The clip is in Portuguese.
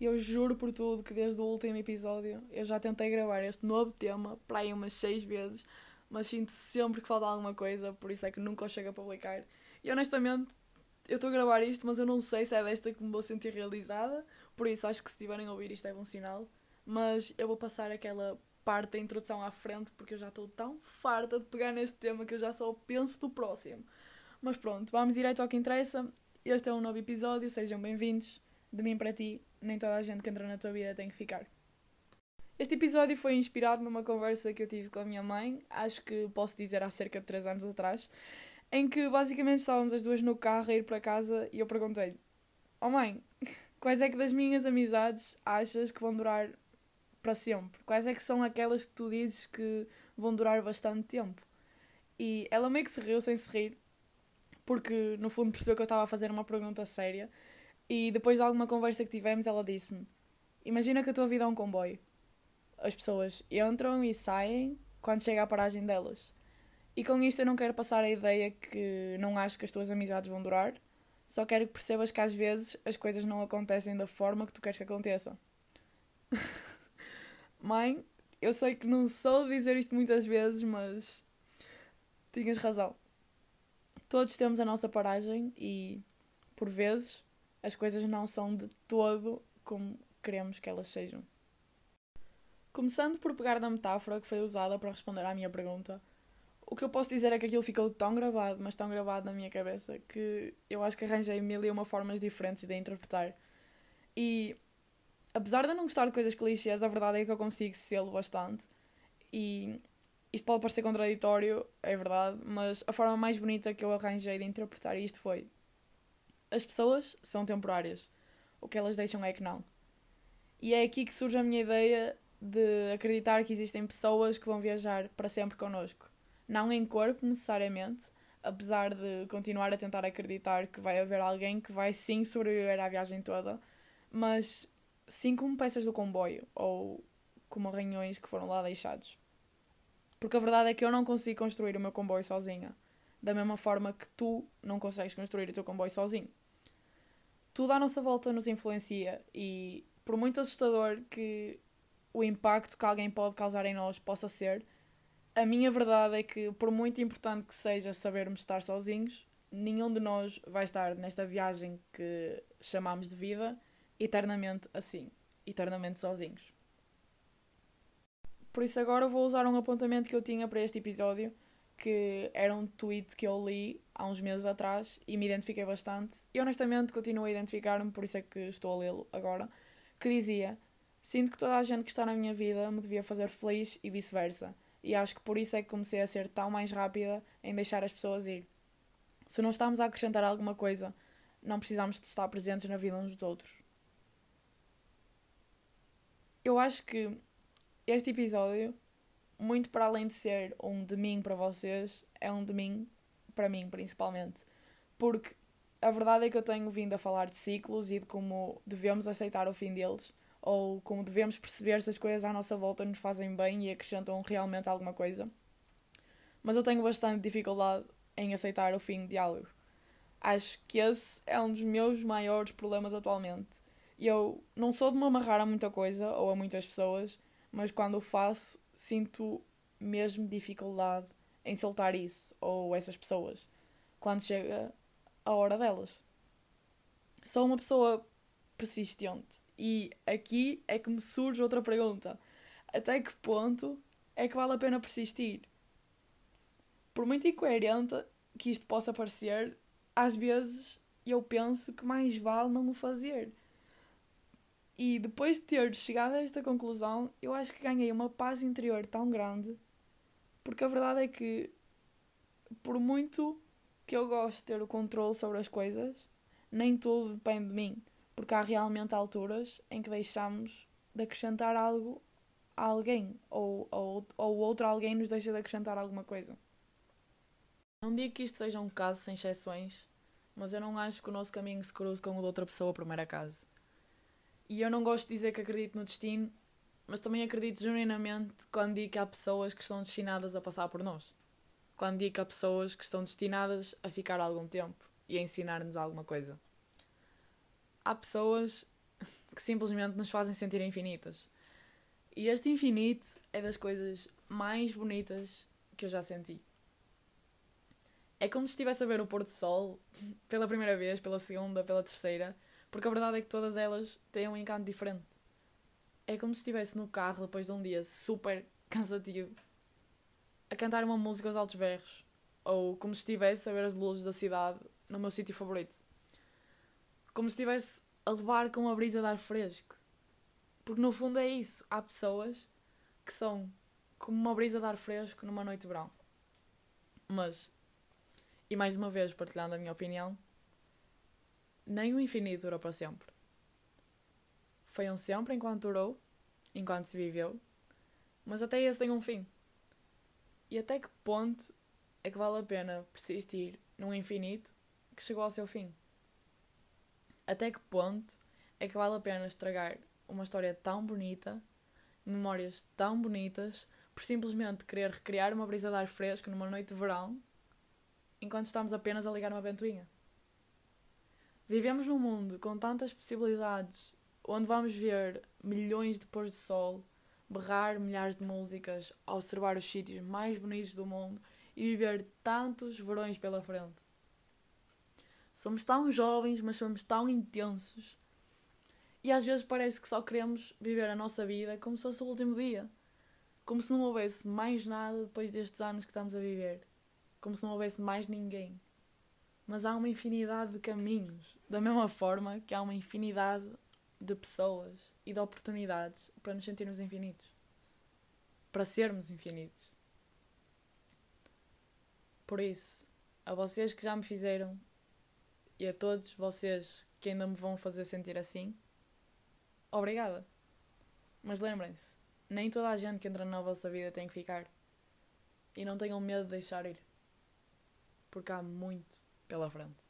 Eu juro por tudo que desde o último episódio eu já tentei gravar este novo tema para aí umas seis vezes, mas sinto sempre que falta alguma coisa, por isso é que nunca o chego a publicar. E honestamente, eu estou a gravar isto, mas eu não sei se é desta que me vou sentir realizada, por isso acho que se estiverem a ouvir isto é bom sinal. Mas eu vou passar aquela parte da introdução à frente porque eu já estou tão farta de pegar neste tema que eu já só penso do próximo. Mas pronto, vamos direto ao que interessa. Este é um novo episódio, sejam bem-vindos. De mim para ti, nem toda a gente que entra na tua vida tem que ficar. Este episódio foi inspirado numa conversa que eu tive com a minha mãe, acho que posso dizer há cerca de 3 anos atrás, em que basicamente estávamos as duas no carro a ir para casa e eu perguntei-lhe: Oh mãe, quais é que das minhas amizades achas que vão durar para sempre? Quais é que são aquelas que tu dizes que vão durar bastante tempo? E ela meio que se riu sem se rir, porque no fundo percebeu que eu estava a fazer uma pergunta séria. E depois de alguma conversa que tivemos, ela disse-me: Imagina que a tua vida é um comboio. As pessoas entram e saem quando chega a paragem delas. E com isto eu não quero passar a ideia que não acho que as tuas amizades vão durar, só quero que percebas que às vezes as coisas não acontecem da forma que tu queres que aconteçam. Mãe, eu sei que não sou dizer isto muitas vezes, mas tinhas razão. Todos temos a nossa paragem e, por vezes, as coisas não são de todo como queremos que elas sejam. Começando por pegar na metáfora que foi usada para responder à minha pergunta, o que eu posso dizer é que aquilo ficou tão gravado, mas tão gravado na minha cabeça, que eu acho que arranjei mil e uma formas diferentes de interpretar. E apesar de eu não gostar de coisas clichês, a verdade é que eu consigo sê-lo bastante. E isto pode parecer contraditório, é verdade, mas a forma mais bonita que eu arranjei de interpretar isto foi: as pessoas são temporárias, o que elas deixam é que não. E é aqui que surge a minha ideia de acreditar que existem pessoas que vão viajar para sempre connosco não em corpo necessariamente, apesar de continuar a tentar acreditar que vai haver alguém que vai sim sobreviver à viagem toda, mas sim como peças do comboio ou como arranhões que foram lá deixados. Porque a verdade é que eu não consigo construir o meu comboio sozinha, da mesma forma que tu não consegues construir o teu comboio sozinho. Tudo à nossa volta nos influencia e, por muito assustador que o impacto que alguém pode causar em nós possa ser, a minha verdade é que, por muito importante que seja sabermos estar sozinhos, nenhum de nós vai estar nesta viagem que chamamos de vida eternamente assim, eternamente sozinhos. Por isso, agora vou usar um apontamento que eu tinha para este episódio, que era um tweet que eu li há uns meses atrás e me identifiquei bastante. E honestamente continuo a identificar-me, por isso é que estou a lê-lo agora. Que dizia: Sinto que toda a gente que está na minha vida me devia fazer feliz e vice-versa e acho que por isso é que comecei a ser tão mais rápida em deixar as pessoas ir. Se não estamos a acrescentar alguma coisa, não precisamos de estar presentes na vida uns dos outros. Eu acho que este episódio, muito para além de ser um de mim para vocês, é um de mim para mim, principalmente. Porque a verdade é que eu tenho vindo a falar de ciclos e de como devemos aceitar o fim deles ou como devemos perceber se as coisas à nossa volta nos fazem bem e acrescentam realmente alguma coisa. Mas eu tenho bastante dificuldade em aceitar o fim de algo. Acho que esse é um dos meus maiores problemas atualmente. Eu não sou de me amarrar a muita coisa ou a muitas pessoas, mas quando o faço, sinto mesmo dificuldade em soltar isso ou essas pessoas quando chega a hora delas. Sou uma pessoa persistente e aqui é que me surge outra pergunta: até que ponto é que vale a pena persistir? Por muito incoerente que isto possa parecer, às vezes eu penso que mais vale não o fazer. E depois de ter chegado a esta conclusão, eu acho que ganhei uma paz interior tão grande, porque a verdade é que, por muito que eu gosto de ter o controle sobre as coisas, nem tudo depende de mim porque há realmente alturas em que deixamos de acrescentar algo a alguém, ou, ou, ou outro alguém nos deixa de acrescentar alguma coisa. Não digo que isto seja um caso sem exceções, mas eu não acho que o nosso caminho se cruze com o de outra pessoa por mero acaso. E eu não gosto de dizer que acredito no destino, mas também acredito genuinamente quando digo que há pessoas que estão destinadas a passar por nós. Quando digo que há pessoas que estão destinadas a ficar algum tempo e a ensinar-nos alguma coisa há pessoas que simplesmente nos fazem sentir infinitas. E este infinito é das coisas mais bonitas que eu já senti. É como se estivesse a ver o pôr do sol pela primeira vez, pela segunda, pela terceira, porque a verdade é que todas elas têm um encanto diferente. É como se estivesse no carro depois de um dia super cansativo a cantar uma música aos altos berros, ou como se estivesse a ver as luzes da cidade no meu sítio favorito. Como se estivesse a levar com uma brisa de ar fresco. Porque no fundo é isso. Há pessoas que são como uma brisa de ar fresco numa noite de verão. Mas, e mais uma vez partilhando a minha opinião, nem o infinito dura para sempre. Foi um sempre enquanto durou, enquanto se viveu, mas até esse tem um fim. E até que ponto é que vale a pena persistir num infinito que chegou ao seu fim? Até que ponto é que vale a pena estragar uma história tão bonita, memórias tão bonitas, por simplesmente querer recriar uma brisa de ar fresco numa noite de verão, enquanto estamos apenas a ligar uma ventoinha? Vivemos num mundo com tantas possibilidades, onde vamos ver milhões de pôr do sol, berrar milhares de músicas, observar os sítios mais bonitos do mundo e viver tantos verões pela frente. Somos tão jovens, mas somos tão intensos. E às vezes parece que só queremos viver a nossa vida como se fosse o último dia. Como se não houvesse mais nada depois destes anos que estamos a viver. Como se não houvesse mais ninguém mas há uma infinidade de caminhos, da mesma forma que há uma infinidade de pessoas e de oportunidades para nos sentirmos infinitos, para sermos infinitos. Por isso, a vocês que já me fizeram e a todos vocês que ainda me vão fazer sentir assim, obrigada. Mas lembrem-se, nem toda a gente que entra na vossa vida tem que ficar. E não tenham medo de deixar ir. Porque há muito pela frente.